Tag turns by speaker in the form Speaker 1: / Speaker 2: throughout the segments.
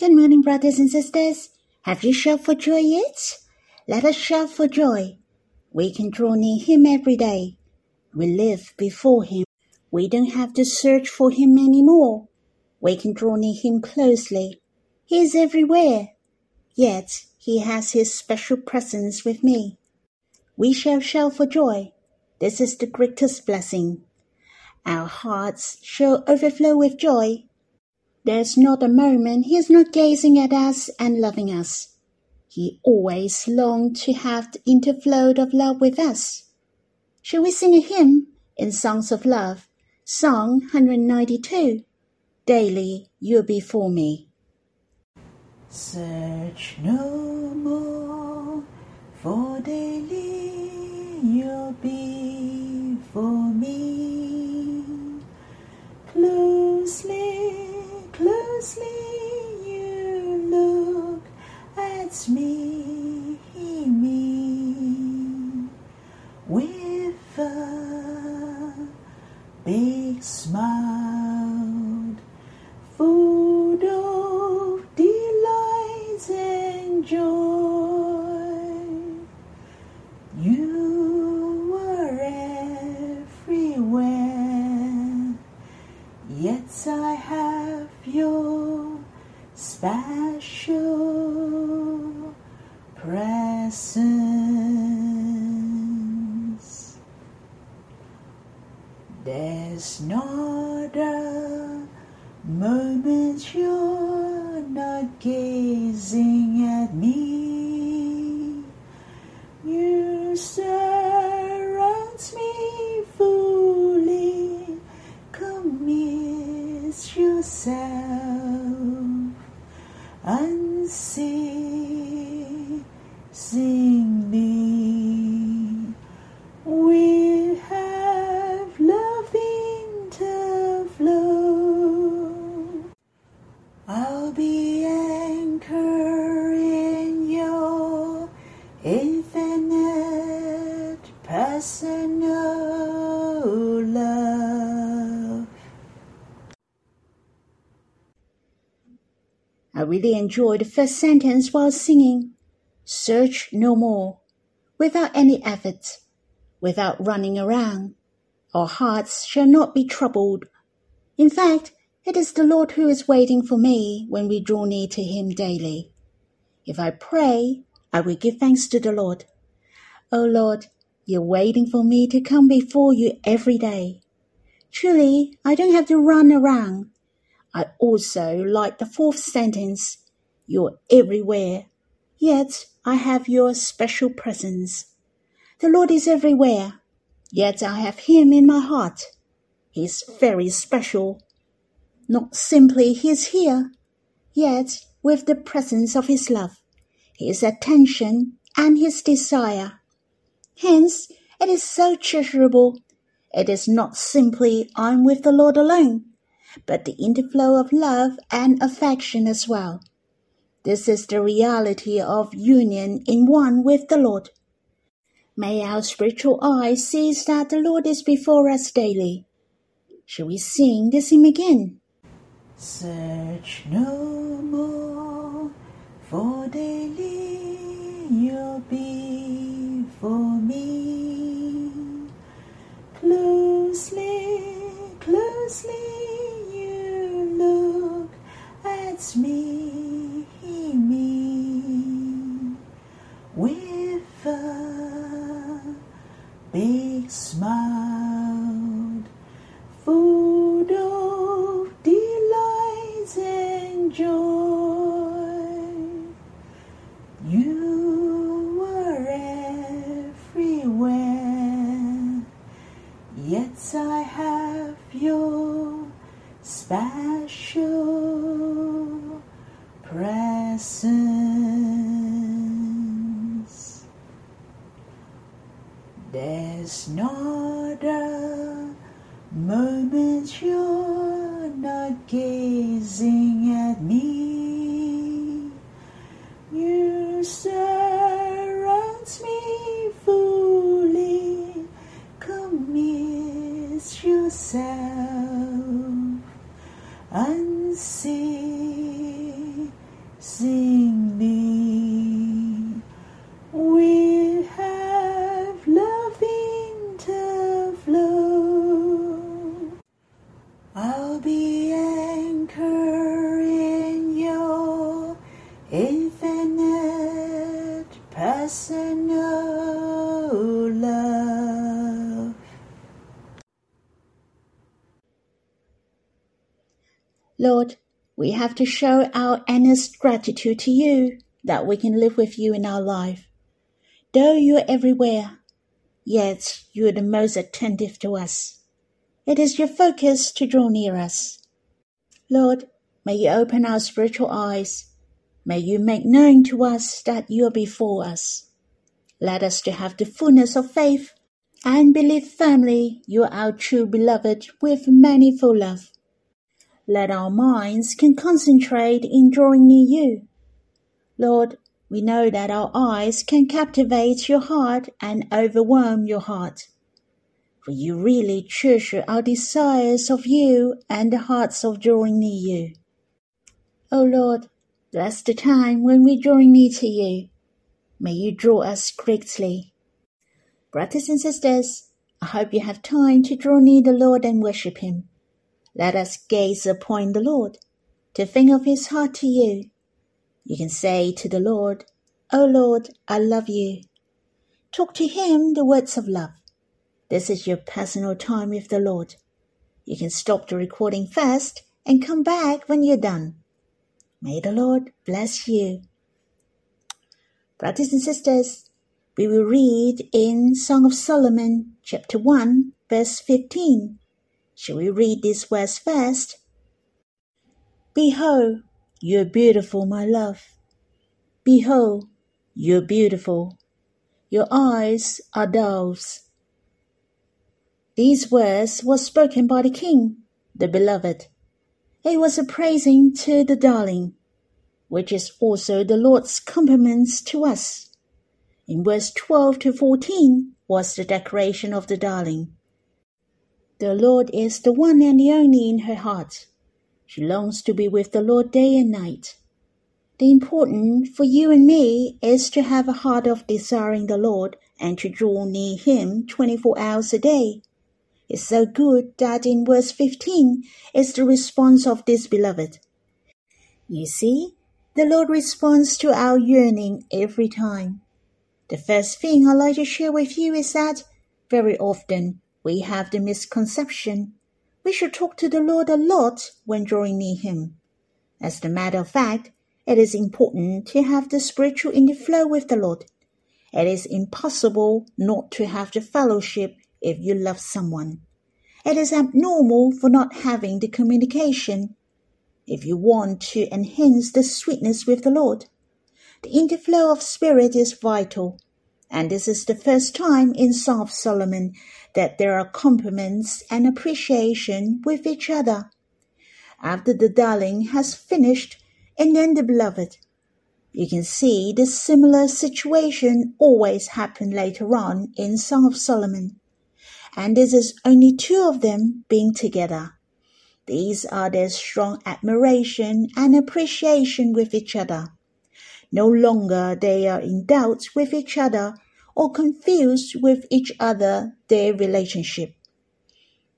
Speaker 1: Good morning, brothers and sisters. Have you shouted for joy yet? Let us shout for joy. We can draw near Him every day. We live before Him. We don't have to search for Him anymore. We can draw near Him closely. He is everywhere. Yet He has His special presence with me. We shall shout for joy. This is the greatest blessing. Our hearts shall overflow with joy there's not a moment he is not gazing at us and loving us. He always longed to have the interflow of love with us. Shall we sing a hymn in Songs of Love, Song 192? Daily you're before me.
Speaker 2: Search no more, for daily you'll be for me. Closely closely you look at me, me. With a big smile, your special
Speaker 1: I really enjoyed the first sentence while singing. Search no more. Without any effort, without running around, our hearts shall not be troubled. In fact, it is the Lord who is waiting for me when we draw near to Him daily. If I pray, I will give thanks to the Lord. O Lord, you're waiting for me to come before you every day. Truly, I don't have to run around. I also like the fourth sentence. You're everywhere. Yet I have your special presence. The Lord is everywhere. Yet I have him in my heart. He's very special. Not simply He's here, yet with the presence of his love, his attention, and his desire. Hence, it is so treasurable. It is not simply I'm with the Lord alone, but the interflow of love and affection as well. This is the reality of union in one with the Lord. May our spiritual eyes seize that the Lord is before us daily. Shall we sing this hymn again?
Speaker 2: Search no more, for daily you'll be for me. Closely, closely you look at me, me with a big smile, yourself
Speaker 1: Lord, we have to show our earnest gratitude to you that we can live with you in our life. Though you are everywhere, yet you are the most attentive to us. It is your focus to draw near us. Lord, may you open our spiritual eyes. May you make known to us that you are before us. Let us to have the fullness of faith and believe firmly you are our true beloved with manifold love. Let our minds can concentrate in drawing near you. Lord, we know that our eyes can captivate your heart and overwhelm your heart. For you really treasure our desires of you and the hearts of drawing near you. O Lord, bless the time when we draw near to you. May you draw us greatly. Brothers and sisters, I hope you have time to draw near the Lord and worship him. Let us gaze upon the Lord, to think of his heart to you. You can say to the Lord, O Lord, I love you. Talk to him the words of love. This is your personal time with the Lord. You can stop the recording first and come back when you're done. May the Lord bless you. Brothers and sisters, we will read in Song of Solomon, chapter 1, verse 15. Shall we read this verse first? Behold, you're beautiful, my love. Behold, you're beautiful. Your eyes are doves. These words were spoken by the king, the beloved. It was a praising to the darling, which is also the Lord's compliments to us. In verse 12 to 14 was the declaration of the darling. The Lord is the one and the only in her heart. She longs to be with the Lord day and night. The important for you and me is to have a heart of desiring the Lord and to draw near Him 24 hours a day. It's so good that in verse 15 is the response of this beloved. You see, the Lord responds to our yearning every time. The first thing I'd like to share with you is that very often we have the misconception we should talk to the Lord a lot when drawing near Him. As a matter of fact, it is important to have the spiritual interflow with the Lord. It is impossible not to have the fellowship if you love someone. It is abnormal for not having the communication if you want to enhance the sweetness with the Lord. The interflow of spirit is vital and this is the first time in Song of Solomon that there are compliments and appreciation with each other. After the darling has finished and then the beloved. You can see the similar situation always happen later on in Song of Solomon. And this is only two of them being together. These are their strong admiration and appreciation with each other. No longer they are in doubt with each other or confused with each other their relationship.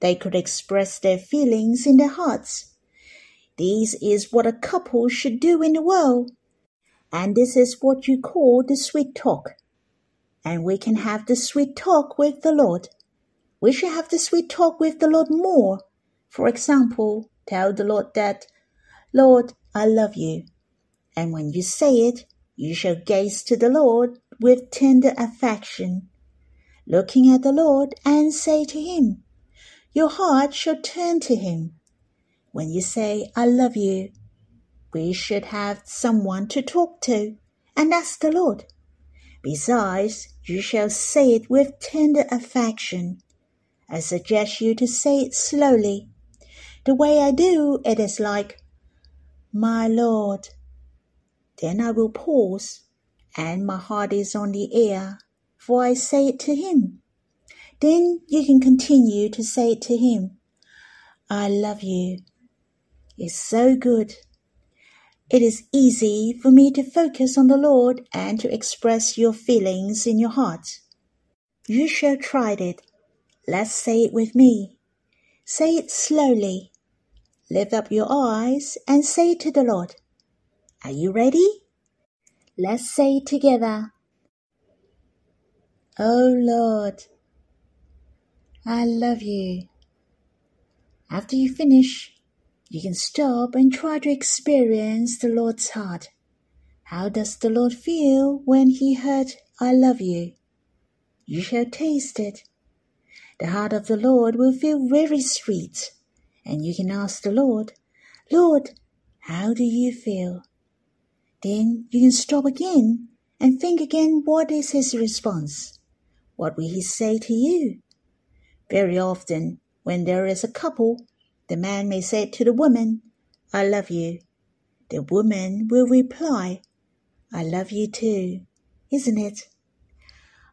Speaker 1: They could express their feelings in their hearts. This is what a couple should do in the world. And this is what you call the sweet talk. And we can have the sweet talk with the Lord. We should have the sweet talk with the Lord more. For example, tell the Lord that, Lord, I love you. And when you say it, you shall gaze to the Lord with tender affection, looking at the Lord and say to him, Your heart shall turn to him. When you say, I love you, we should have someone to talk to, and that's the Lord. Besides, you shall say it with tender affection. I suggest you to say it slowly. The way I do it is like, My Lord. Then I will pause and my heart is on the air, for I say it to him. Then you can continue to say it to him. I love you. It's so good. it is easy for me to focus on the Lord and to express your feelings in your heart. You shall try it. Let's say it with me. Say it slowly. Lift up your eyes and say to the Lord. Are you ready? Let's say it together. Oh Lord, I love you. After you finish, you can stop and try to experience the Lord's heart. How does the Lord feel when He heard, I love you? You shall taste it. The heart of the Lord will feel very sweet, and you can ask the Lord, Lord, how do you feel? Then you can stop again and think again what is His response. What will He say to you? Very often, when there is a couple, the man may say to the woman, I love you. The woman will reply, I love you too, isn't it?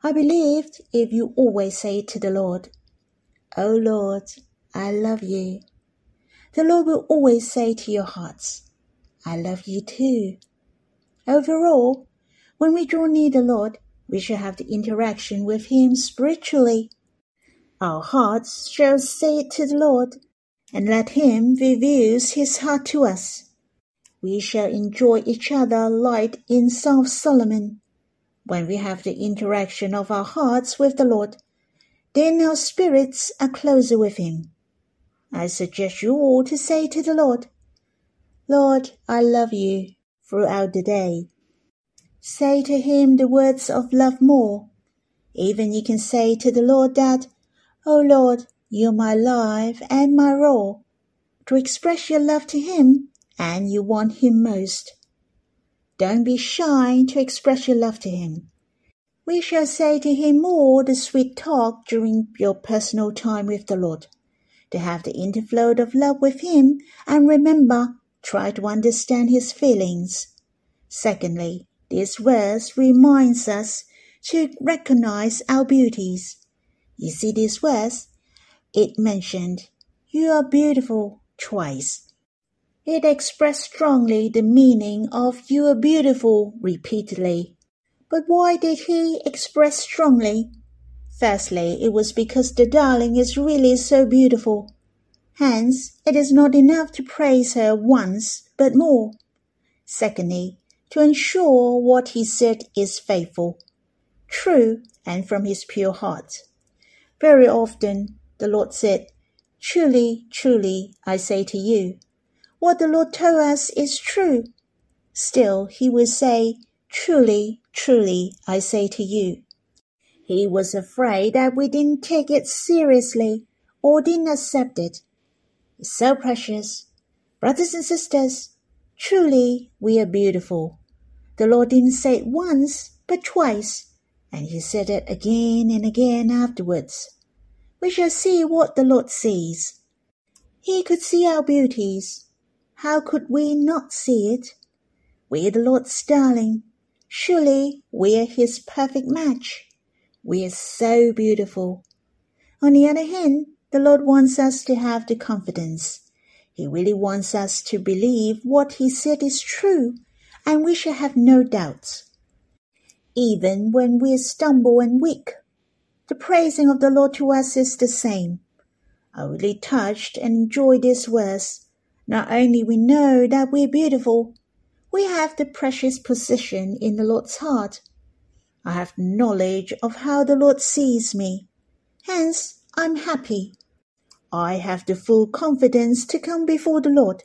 Speaker 1: I believed if you always say to the Lord, Oh Lord, I love you, the Lord will always say to your hearts, I love you too. Overall, when we draw near the Lord, we shall have the interaction with Him spiritually. Our hearts shall say to the Lord, and let Him reveal His heart to us. We shall enjoy each other like in of Solomon. When we have the interaction of our hearts with the Lord, then our spirits are closer with Him. I suggest you all to say to the Lord, Lord, I love you throughout the day. Say to Him the words of love more. Even you can say to the Lord that O Lord, you're my life and my all. To express your love to Him and you want Him most. Don't be shy to express your love to Him. We shall say to Him more the sweet talk during your personal time with the Lord. To have the interflow of love with Him and remember, try to understand His feelings. Secondly, this verse reminds us to recognize our beauties you see this verse? It mentioned, You are beautiful twice. It expressed strongly the meaning of you are beautiful repeatedly. But why did he express strongly? Firstly, it was because the darling is really so beautiful. Hence, it is not enough to praise her once, but more. Secondly, to ensure what he said is faithful, true, and from his pure heart. Very often the Lord said, Truly, truly, I say to you, what the Lord told us is true. Still, he will say, Truly, truly, I say to you. He was afraid that we didn't take it seriously or didn't accept it. It's so precious. Brothers and sisters, truly we are beautiful. The Lord didn't say it once, but twice and he said it again and again afterwards. We shall see what the Lord sees. He could see our beauties. How could we not see it? We're the Lord's darling. Surely we're his perfect match. We are so beautiful. On the other hand, the Lord wants us to have the confidence. He really wants us to believe what he said is true, and we shall have no doubts even when we stumble and weak. The praising of the Lord to us is the same. I really touched and enjoy this verse. Not only we know that we're beautiful, we have the precious position in the Lord's heart. I have knowledge of how the Lord sees me. Hence, I'm happy. I have the full confidence to come before the Lord.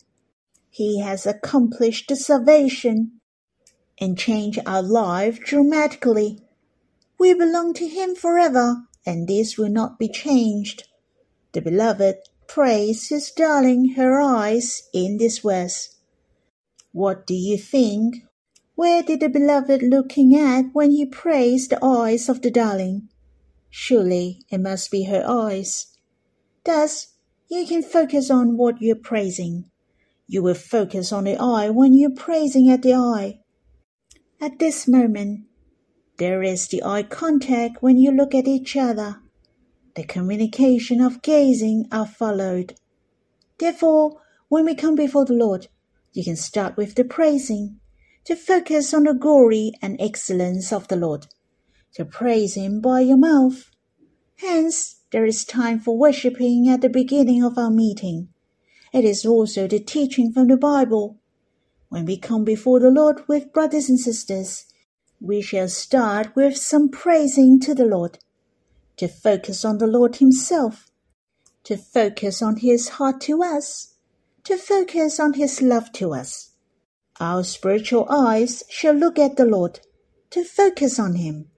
Speaker 1: He has accomplished the salvation and changed our life dramatically. We belong to Him forever, and this will not be changed. The beloved prays his darling her eyes in this verse. What do you think? Where did the beloved looking at when he praised the eyes of the darling? Surely it must be her eyes. Thus, you can focus on what you're praising. You will focus on the eye when you're praising at the eye. At this moment, there is the eye contact when you look at each other. The communication of gazing are followed. Therefore, when we come before the Lord, You can start with the praising, to focus on the glory and excellence of the Lord, to praise Him by your mouth. Hence, there is time for worshipping at the beginning of our meeting. It is also the teaching from the Bible. When we come before the Lord with brothers and sisters, we shall start with some praising to the Lord, to focus on the Lord Himself, to focus on His heart to us, to focus on His love to us. Our spiritual eyes shall look at the Lord, to focus on Him.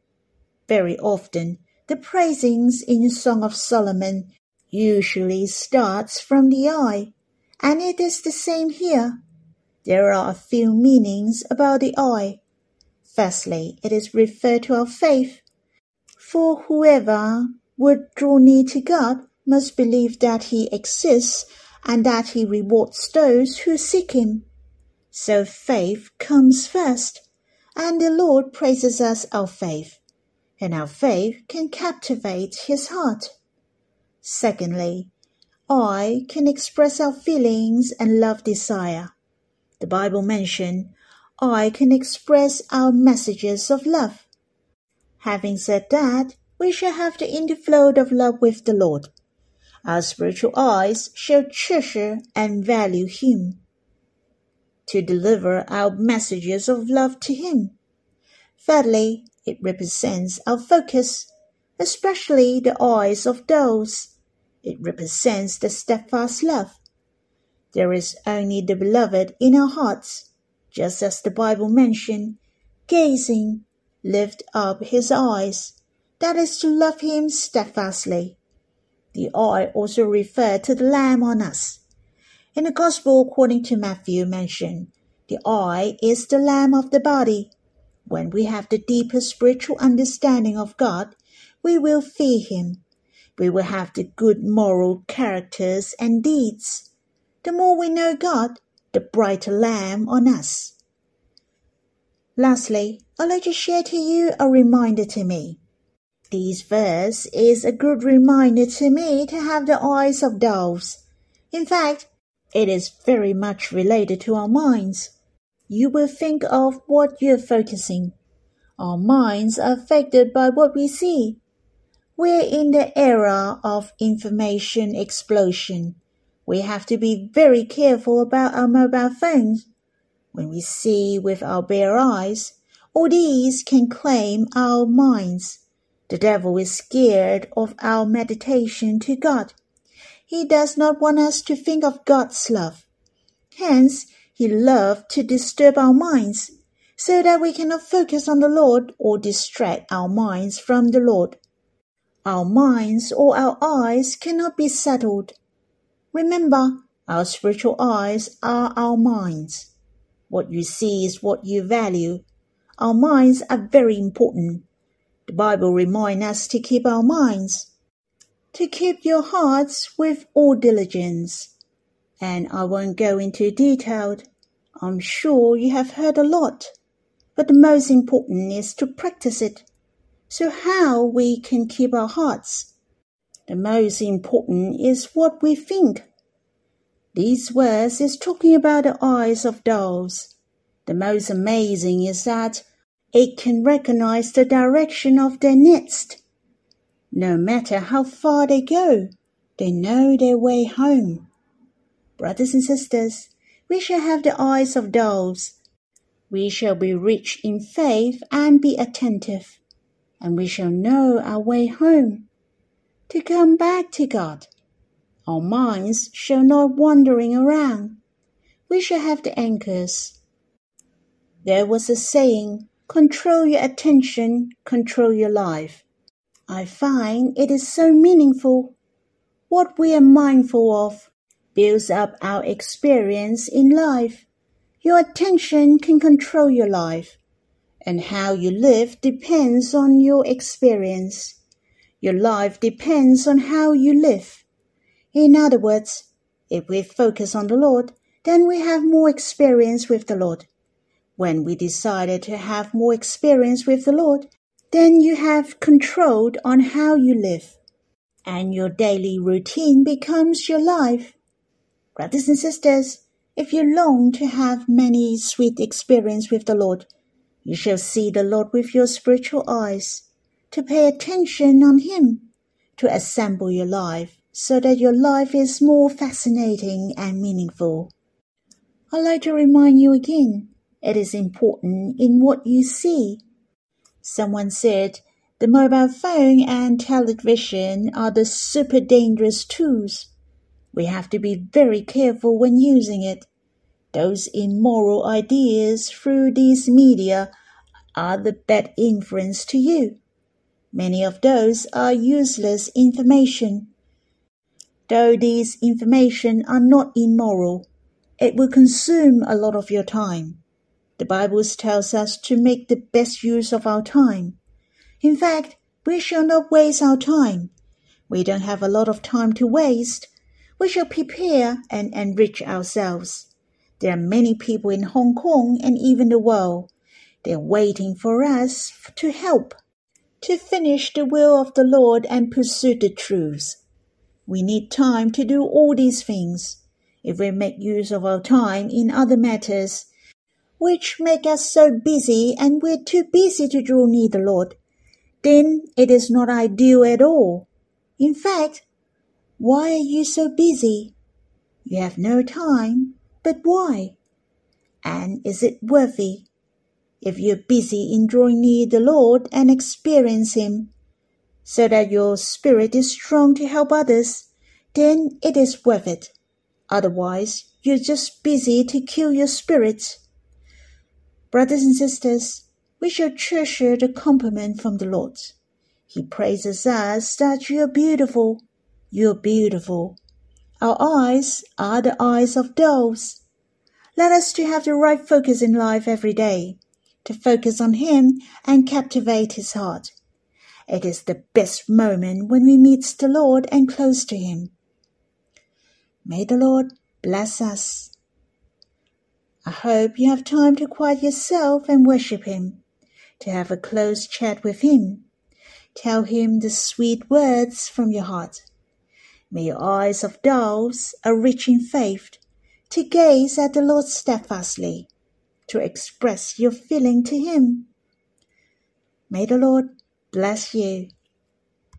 Speaker 1: Very often, the praisings in the Song of Solomon usually starts from the eye, and it is the same here. There are a few meanings about the eye. Firstly, it is referred to our faith. For whoever would draw near to God must believe that He exists and that He rewards those who seek Him. So faith comes first, and the Lord praises us our faith and our faith can captivate his heart. Secondly, eye can express our feelings and love desire. The Bible mentioned eye can express our messages of love. Having said that, we shall have the inflow of love with the Lord. Our spiritual eyes shall treasure and value Him. To deliver our messages of love to Him. Thirdly, it represents our focus, especially the eyes of those. It represents the steadfast love. There is only the beloved in our hearts, just as the Bible mentioned, gazing, lift up his eyes. That is to love him steadfastly. The eye also referred to the Lamb on us. In the Gospel according to Matthew mentioned, the eye is the lamb of the body. When we have the deeper spiritual understanding of God, we will fear Him. We will have the good moral characters and deeds. The more we know God, the brighter lamb on us. Lastly, I'd like to share to you a reminder to me. This verse is a good reminder to me to have the eyes of doves. In fact, it is very much related to our minds you will think of what you're focusing. Our minds are affected by what we see. We're in the era of information explosion. We have to be very careful about our mobile phones. When we see with our bare eyes, all these can claim our minds. The devil is scared of our meditation to God. He does not want us to think of God's love. Hence, he loved to disturb our minds so that we cannot focus on the Lord or distract our minds from the Lord. Our minds or our eyes cannot be settled. Remember, our spiritual eyes are our minds. What you see is what you value. Our minds are very important. The Bible reminds us to keep our minds, to keep your hearts with all diligence and I won't go into detail. I'm sure you have heard a lot, but the most important is to practice it. So how we can keep our hearts? The most important is what we think. These words is talking about the eyes of doves. The most amazing is that it can recognize the direction of their nest. No matter how far they go, they know their way home. Brothers and sisters, we shall have the eyes of doves. We shall be rich in faith and be attentive, and we shall know our way home, to come back to God. Our minds shall not wandering around. We shall have the anchors. There was a saying, control your attention, control your life. I find it is so meaningful. What we are mindful of builds up our experience in life. Your attention can control your life, and how you live depends on your experience. Your life depends on how you live. In other words, if we focus on the Lord, then we have more experience with the Lord. When we decided to have more experience with the Lord, then you have control on how you live, and your daily routine becomes your life. Brothers and sisters, If you long to have many sweet experience with the Lord, you shall see the Lord with your spiritual eyes, to pay attention on Him, to assemble your life so that your life is more fascinating and meaningful. I'd like to remind you again, it is important in what you see. Someone said the mobile phone and television are the super dangerous tools. We have to be very careful when using it. Those immoral ideas through these media are the bad influence to you. Many of those are useless information. Though these information are not immoral, it will consume a lot of your time. The Bible tells us to make the best use of our time. In fact, we shall not waste our time. We don't have a lot of time to waste. We shall prepare and enrich ourselves. There are many people in Hong Kong and even the world. They're waiting for us to help, to finish the will of the Lord and pursue the truth. We need time to do all these things. If we make use of our time in other matters, which make us so busy and we're too busy to draw near the Lord, then it is not ideal at all. In fact, why are you so busy? You have no time, but why? And is it worthy? If you're busy in drawing near the Lord and experience Him, so that your spirit is strong to help others, then it is worth it. Otherwise, you're just busy to kill your spirit. Brothers and sisters, we shall treasure the compliment from the Lord. He praises us that you are beautiful. You are beautiful. Our eyes are the eyes of doves. Let us to have the right focus in life every day, to focus on Him and captivate His heart. It is the best moment when we meet the Lord and close to Him. May the Lord bless us. I hope you have time to quiet yourself and worship Him, to have a close chat with Him. Tell Him the sweet words from your heart. May your eyes of doves are rich in faith, to gaze at the Lord steadfastly, to express your feeling to Him. May the Lord bless you.